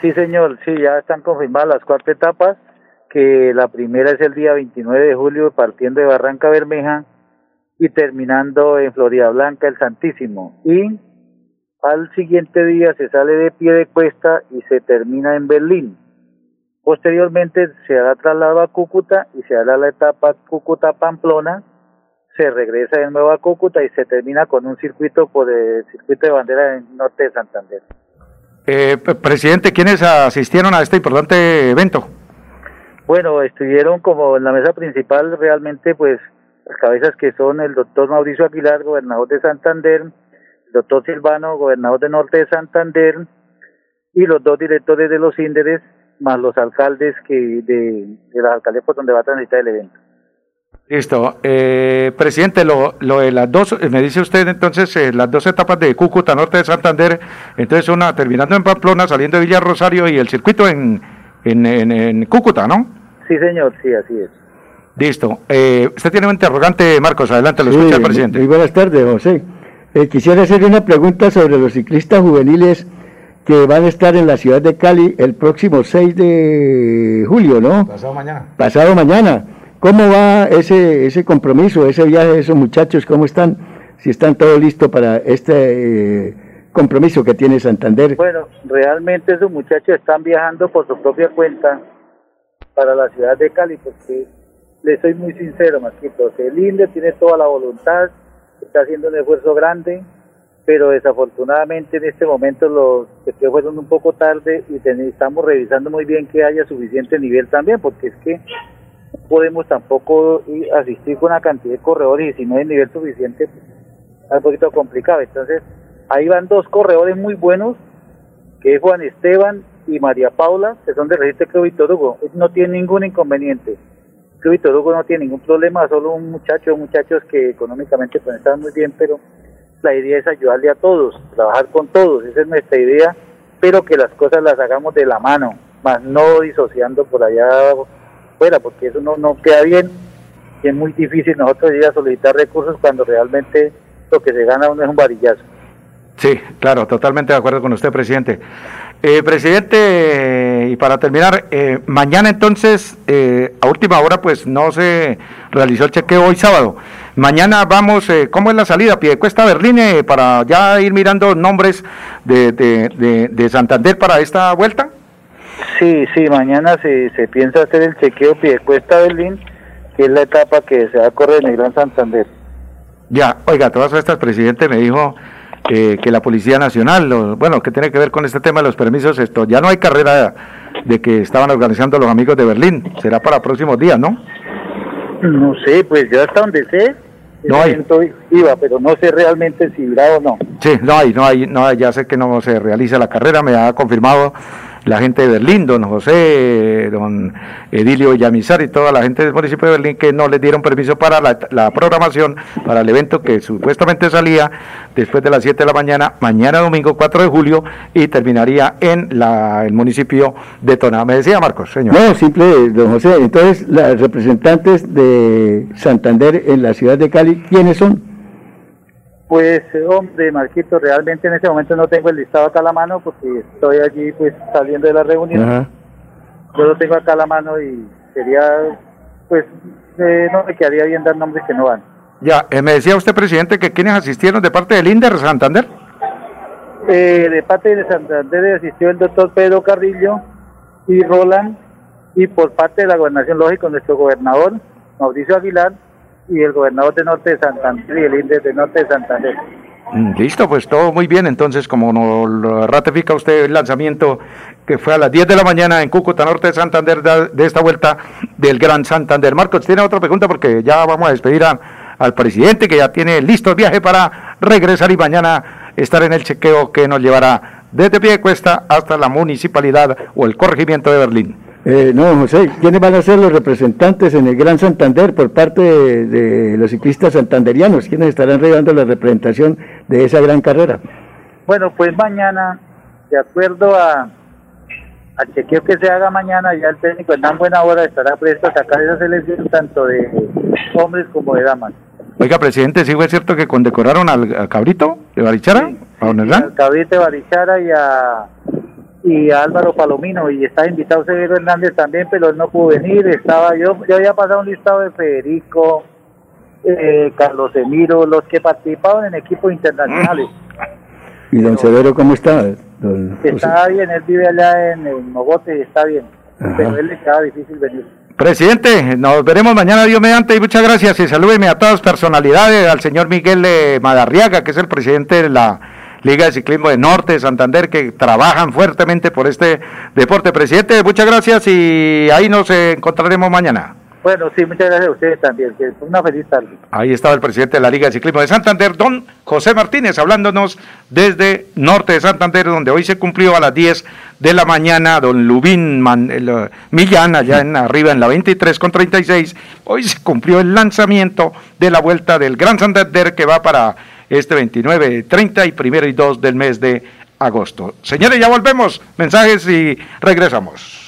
Sí, señor, sí, ya están confirmadas las cuatro etapas, que la primera es el día 29 de julio partiendo de Barranca Bermeja y terminando en Florida Blanca el Santísimo. Y al siguiente día se sale de pie de cuesta y se termina en Berlín. Posteriormente se hará traslado a Cúcuta y se hará la etapa Cúcuta-Pamplona, se regresa de nuevo a Cúcuta y se termina con un circuito por el circuito de bandera en norte de Santander. Eh, presidente, ¿quiénes asistieron a este importante evento? Bueno, estuvieron como en la mesa principal realmente pues las cabezas que son el doctor Mauricio Aguilar, gobernador de Santander, doctor Silvano, gobernador de Norte de Santander, y los dos directores de los índeres, más los alcaldes que de, de las alcaldías por donde va a transitar el evento. Listo. Eh, presidente, lo, lo de las dos, me dice usted entonces, eh, las dos etapas de Cúcuta, norte de Santander, entonces una terminando en Pamplona, saliendo de Villa Rosario y el circuito en, en, en Cúcuta, ¿no? Sí, señor, sí, así es. Listo. Eh, usted tiene un interrogante, Marcos. Adelante, lo escucha el presidente. Muy buenas tardes, José. Eh, quisiera hacer una pregunta sobre los ciclistas juveniles que van a estar en la ciudad de Cali el próximo 6 de julio, ¿no? Pasado mañana. Pasado mañana. ¿Cómo va ese, ese compromiso, ese viaje de esos muchachos? ¿Cómo están? Si están todos listos para este eh, compromiso que tiene Santander. Bueno, realmente esos muchachos están viajando por su propia cuenta para la ciudad de Cali porque le soy muy sincero, Masquito, el INDE tiene toda la voluntad, está haciendo un esfuerzo grande, pero desafortunadamente en este momento los que fueron un poco tarde y estamos revisando muy bien que haya suficiente nivel también, porque es que podemos tampoco ir- asistir con una cantidad de corredores y si no hay nivel suficiente, es un poquito complicado. Entonces, ahí van dos corredores muy buenos, que es Juan Esteban y María Paula, que son de registro de Víctor Hugo. No tiene ningún inconveniente. Club Víctor Hugo no tiene ningún problema, solo un muchacho, muchachos que económicamente pues, están muy bien, pero la idea es ayudarle a todos, trabajar con todos, esa es nuestra idea, pero que las cosas las hagamos de la mano, más no disociando por allá fuera, porque eso no, no queda bien y es muy difícil nosotros ir a solicitar recursos cuando realmente lo que se gana uno es un varillazo. Sí, claro, totalmente de acuerdo con usted, presidente. Eh, presidente, y para terminar, eh, mañana entonces, eh, a última hora, pues no se realizó el chequeo hoy sábado. Mañana vamos, eh, ¿cómo es la salida? Piedecuesta Berlín, eh, para ya ir mirando nombres de, de, de, de Santander para esta vuelta. Sí, sí, mañana se, se piensa hacer el chequeo Piedecuesta Berlín, que es la etapa que se va a correr en el Gran Santander. Ya, oiga, todas estas, presidente, me dijo eh, que la Policía Nacional, lo- bueno, que tiene que ver con este tema de los permisos, esto, ya no hay carrera de que estaban organizando los amigos de Berlín, será para próximos días, ¿no? No sé, pues yo hasta donde sé, No hay. iba, pero no sé realmente si irá o no. Sí, no hay, no hay, no hay, ya sé que no se realiza la carrera, me ha confirmado la gente de Berlín, don José, don Edilio Villamizar y toda la gente del municipio de Berlín que no les dieron permiso para la, programación, para el evento que supuestamente salía después de las 7 de la mañana, mañana domingo 4 de julio y terminaría en la, el municipio de Tona. Me decía Marcos, señor. No, simple, don José. Entonces, las representantes de Santander en la ciudad de Cali, ¿quiénes son? Pues, hombre, Marquito, realmente en este momento no tengo el listado acá a la mano porque estoy allí pues saliendo de la reunión. Ajá. Yo lo tengo acá a la mano y sería, pues, eh, no me quedaría bien dar nombres que no van. Ya, eh, me decía usted, presidente, que quienes asistieron de parte del INDER Santander. Eh, de parte de Santander asistió el doctor Pedro Carrillo y Roland, y por parte de la gobernación, lógico, nuestro gobernador, Mauricio Aguilar, y el gobernador de Norte de Santander y el INDE de Norte de Santander. Mm, Listo, pues todo muy bien. Entonces, como nos ratifica usted el lanzamiento que fue a las 10 de la mañana en Cúcuta, norte de Santander, de, esta vuelta del Gran Santander. Marcos, ¿tiene otra pregunta? Porque ya vamos a despedir al presidente que ya tiene listo el viaje para regresar y mañana estar en el chequeo que nos llevará desde Piedecuesta hasta la municipalidad o el corregimiento de Berlín. Eh, no, José, ¿quiénes van a ser los representantes en el Gran Santander por parte de, de los ciclistas santanderianos? ¿Quiénes estarán llevando la representación de esa gran carrera? Bueno, pues mañana, de acuerdo a al chequeo que se haga mañana, ya el técnico en tan buena hora estará presto a sacar esa selección tanto de hombres como de damas. Oiga, presidente, ¿sí fue cierto que condecoraron al, al cabrito de Barichara? ¿A don Hernán? Al Cabrite Barichara y a, y a Álvaro Palomino, y está invitado Severo Hernández también, pero él no pudo venir, estaba yo, yo había pasado un listado de Federico, eh, Carlos Emiro, los que participaban en equipos internacionales. ¿Y don Severo cómo está? Don? Está bien, él vive allá en, en Mogote y está bien, Ajá. pero él le quedaba difícil venir. Presidente, nos veremos mañana, Dios mediante, y muchas gracias. Y salúdeme a todas las personalidades, al señor Miguel eh, Madarriaga, que es el presidente de la Liga de Ciclismo de Norte de Santander, que trabajan fuertemente por este deporte. Presidente, muchas gracias y ahí nos encontraremos mañana. Bueno, sí, muchas gracias a ustedes también, una feliz tarde. Ahí estaba el presidente de la Liga de Ciclismo de Santander, don José Martínez, hablándonos desde Norte de Santander, donde hoy se cumplió a las 10 de la mañana, don Lubín Man- el, eh, Millán, allá en arriba en la 23 con 36, hoy se cumplió el lanzamiento de la vuelta del Gran Santander que va para este 29, 30 y primero y 2 del mes de agosto. Señores, ya volvemos, mensajes y regresamos.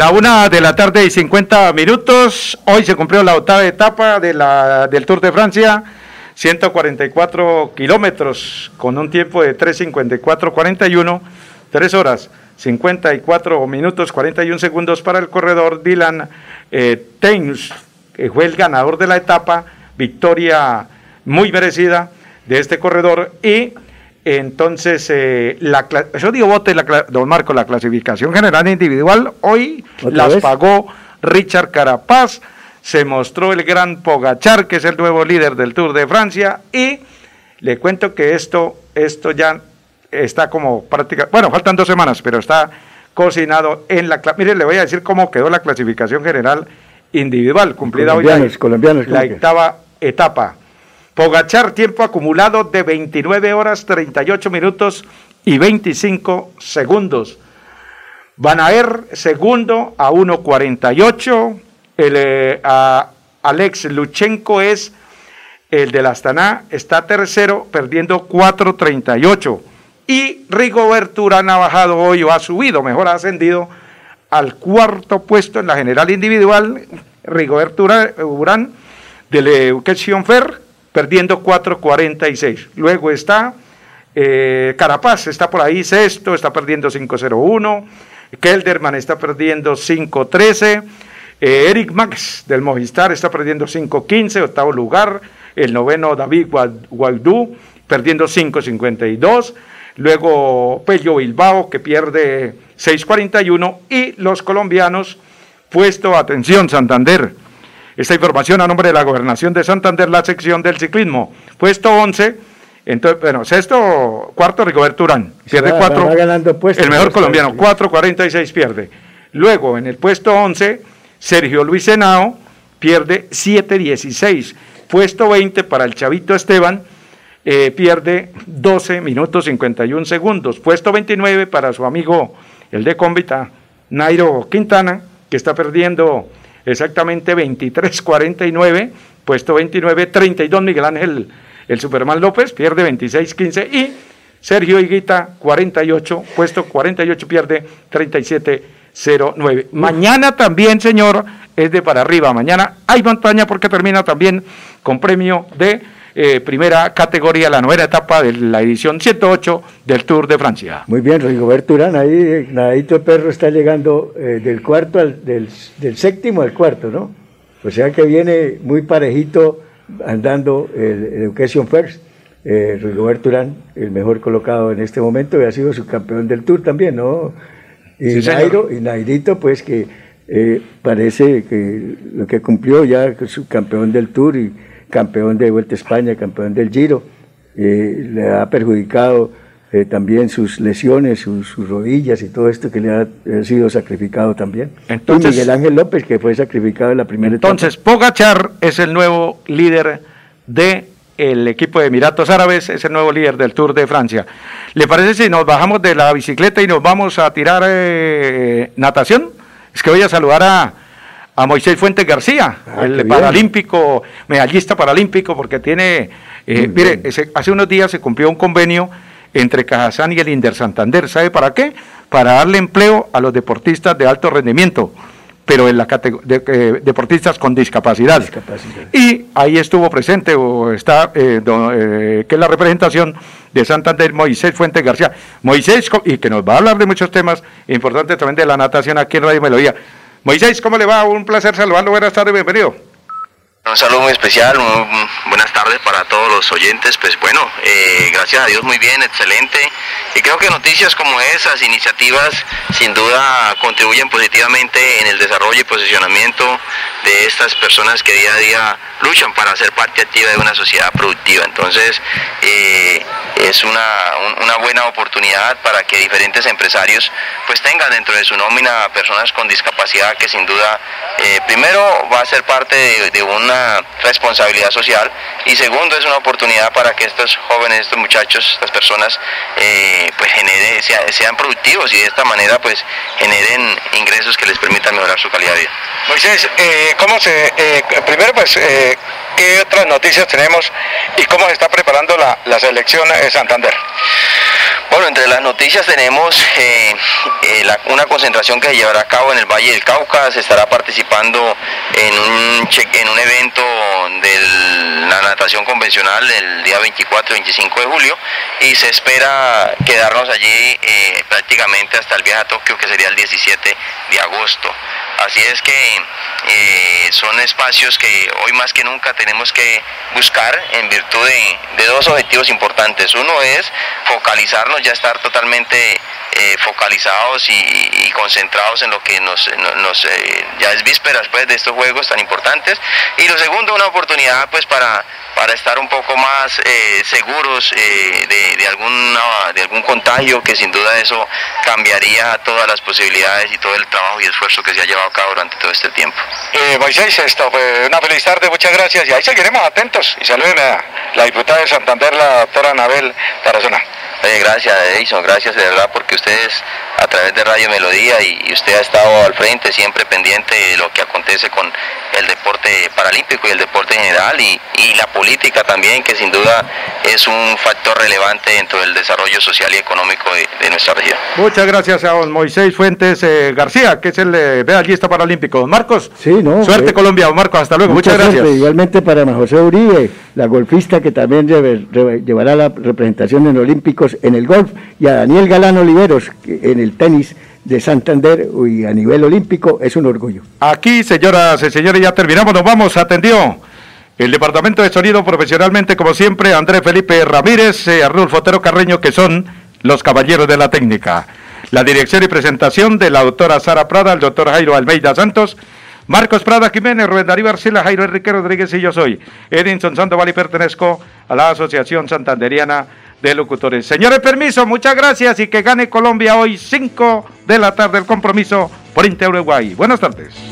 La una de la tarde y 50 minutos. Hoy se cumplió la octava etapa del Tour de Francia. 144 kilómetros con un tiempo de 3.54.41, 3 horas 54 minutos 41 segundos para el corredor Dylan eh, que fue el ganador de la etapa, victoria muy merecida de este corredor y entonces, eh, la, yo digo bote, la, don Marco, la clasificación general individual. Hoy las pagó Richard Carapaz, se mostró el gran Pogachar, que es el nuevo líder del Tour de Francia, y le cuento que esto, esto ya está como práctica, bueno, faltan dos semanas, pero está cocinado en la... Mire, le voy a decir cómo quedó la clasificación general individual, cumplida hoy colombianos, la octava etapa. Pogachar, tiempo acumulado de 29 horas 38 minutos y 25 segundos. Van a ver segundo a 1.48. El, eh, Alex Luchenko es el de la Astana, está tercero, perdiendo 4.38. Y Rigobert Urán ha bajado hoy o ha subido, mejor ha ascendido al cuarto puesto en la general individual. Rigobert Urán de la Education Fair perdiendo 4.46. Luego está eh, Carapaz, está por ahí sexto, está perdiendo 5.01. Kelderman está perdiendo 5.13. Eh, Eric Max del Movistar está perdiendo 5.15, octavo lugar. El noveno David Guaidú perdiendo 5.52. Luego Pello Bilbao que pierde 6.41. Y los colombianos, puesto atención Santander esta información a nombre de la Gobernación de Santander, la sección del ciclismo. Puesto 11, entonces, bueno, sexto, cuarto, Rigoberto Urán. Pierde 4. El mejor colombiano, 4.46 pierde. Luego, en el puesto 11, Sergio Luis Senao pierde 7.16. Puesto 20 para el Chavito Esteban, eh, pierde 12 minutos 51 segundos. Puesto 29 para su amigo, el de Cómbita, Nairo Quintana, que está perdiendo exactamente 23-49, puesto 29, 32 Miguel Ángel, el Superman López, pierde 26-15 y Sergio Higuita 48, puesto 48, pierde 37-09. Mañana también, señor, es de para arriba. Mañana hay montaña porque termina también con premio de eh, primera categoría, la novena etapa de la edición 108 del Tour de Francia. Muy bien, Rigoberto Urán, ahí Nadito Perro está llegando eh, del cuarto al, del, séptimo al cuarto, ¿no? O sea que viene muy parejito andando el, Education First. Eh, Rigoberto Urán, el mejor colocado en este momento, y ha sido su campeón del Tour también, ¿no? Y, Nairo, y Nairito, pues que eh, parece que lo que cumplió ya su campeón del Tour y campeón de Vuelta a España, campeón del Giro, eh, le ha perjudicado eh, también sus lesiones, sus, rodillas y todo esto que le ha, sido sacrificado también. Entonces, y Miguel Ángel López, que fue sacrificado en la primera entonces, etapa. Entonces, Pogachar es el nuevo líder de el equipo de Emiratos Árabes, es el nuevo líder del Tour de Francia. ¿Le parece si nos bajamos de la bicicleta y nos vamos a tirar eh, natación? Es que voy a saludar a, a Moisés Fuentes García, ah, el paralímpico, medallista paralímpico, porque tiene, eh, mire, hace unos días se cumplió un convenio entre Cajazán y el Inder Santander. ¿Sabe para qué? Para darle empleo a los deportistas de alto rendimiento, pero en la categoría de, deportistas con discapacidad. Y ahí estuvo presente, o está, eh, eh, que es la representación de Santander, Moisés Fuentes García. Moisés, y que nos va a hablar de muchos temas importantes también de la natación aquí en Radio Melodía. Moisés, ¿cómo le va? Un placer saludarlo. Buenas tardes, bienvenido. Un saludo muy especial, buenas tardes para todos los oyentes. Pues bueno, eh, gracias a Dios muy bien, excelente. Y creo que noticias como esas, iniciativas, sin duda contribuyen positivamente en el desarrollo y posicionamiento de estas personas que día a día luchan para ser parte activa de una sociedad productiva. Entonces, eh, es una, una, buena oportunidad para que diferentes empresarios pues tengan dentro de su nómina personas con discapacidad que sin duda, eh, primero va a ser parte de, una responsabilidad social y segundo es una oportunidad para que estos jóvenes, estos muchachos, estas personas eh, pues sean productivos y de esta manera pues generen ingresos que les permitan mejorar su calidad de vida. ¿Cómo se, primero pues qué otras noticias tenemos y cómo se está preparando la, la selección de Santander. Bueno, entre las noticias tenemos eh, eh, una concentración que se llevará a cabo en el Valle del Cauca, se estará participando en un, en un evento de la natación convencional el día 24 y 25 de julio y se espera quedarnos allí eh, prácticamente hasta el viaje a Tokio que sería el 17 de agosto. Así es que son espacios que hoy más que nunca tenemos que buscar en virtud de dos objetivos importantes. Uno es focalizarnos ya estar totalmente eh, focalizados y, concentrados en lo que nos, eh, ya es vísperas pues, de estos juegos tan importantes. Y lo segundo, una oportunidad pues para, para estar un poco más eh, seguros de, de, alguna, de algún contagio, que sin duda eso cambiaría todas las posibilidades y todo el trabajo y esfuerzo que se ha llevado a cabo durante todo este tiempo. Moisés, esto fue una feliz tarde, muchas gracias y ahí seguiremos atentos. Y saluden a la diputada de Santander, la doctora Anabel Tarazona. Oye, gracias Edison, gracias de verdad porque ustedes a través de Radio Melodía y, usted ha estado al frente siempre pendiente de lo que acontece con el deporte paralímpico y el deporte general y, la política también que sin duda es un factor relevante dentro del desarrollo social y económico de, nuestra región. Muchas gracias a don Moisés Fuentes eh, García, que es el eh, medallista paralímpico. Don Marcos, sí, no, suerte Colombia, don Marcos, hasta luego, muchas, gracias. Igualmente para José Uribe, la golfista que también llevará la representación en Olímpicos en el golf, y a Daniel Galán Oliveros en el tenis de Santander y a nivel olímpico es un orgullo. Aquí, señoras y señores, ya terminamos, nos vamos, atendió el departamento de sonido profesionalmente, como siempre, Andrés Felipe Ramírez, eh, Arnulfo Otero Carreño, que son los caballeros de la técnica. La dirección y presentación de la doctora Sara Prada, el doctor Jairo Almeida Santos, Marcos Prada Jiménez, Rubén Darío Arcila, Jairo Enrique Rodríguez y yo soy Edinson Sandoval y pertenezco a la Asociación Santanderiana de Locutores. Señores, permiso, muchas gracias y que gane Colombia hoy 5 de la tarde el compromiso por Inter Uruguay. Buenas tardes.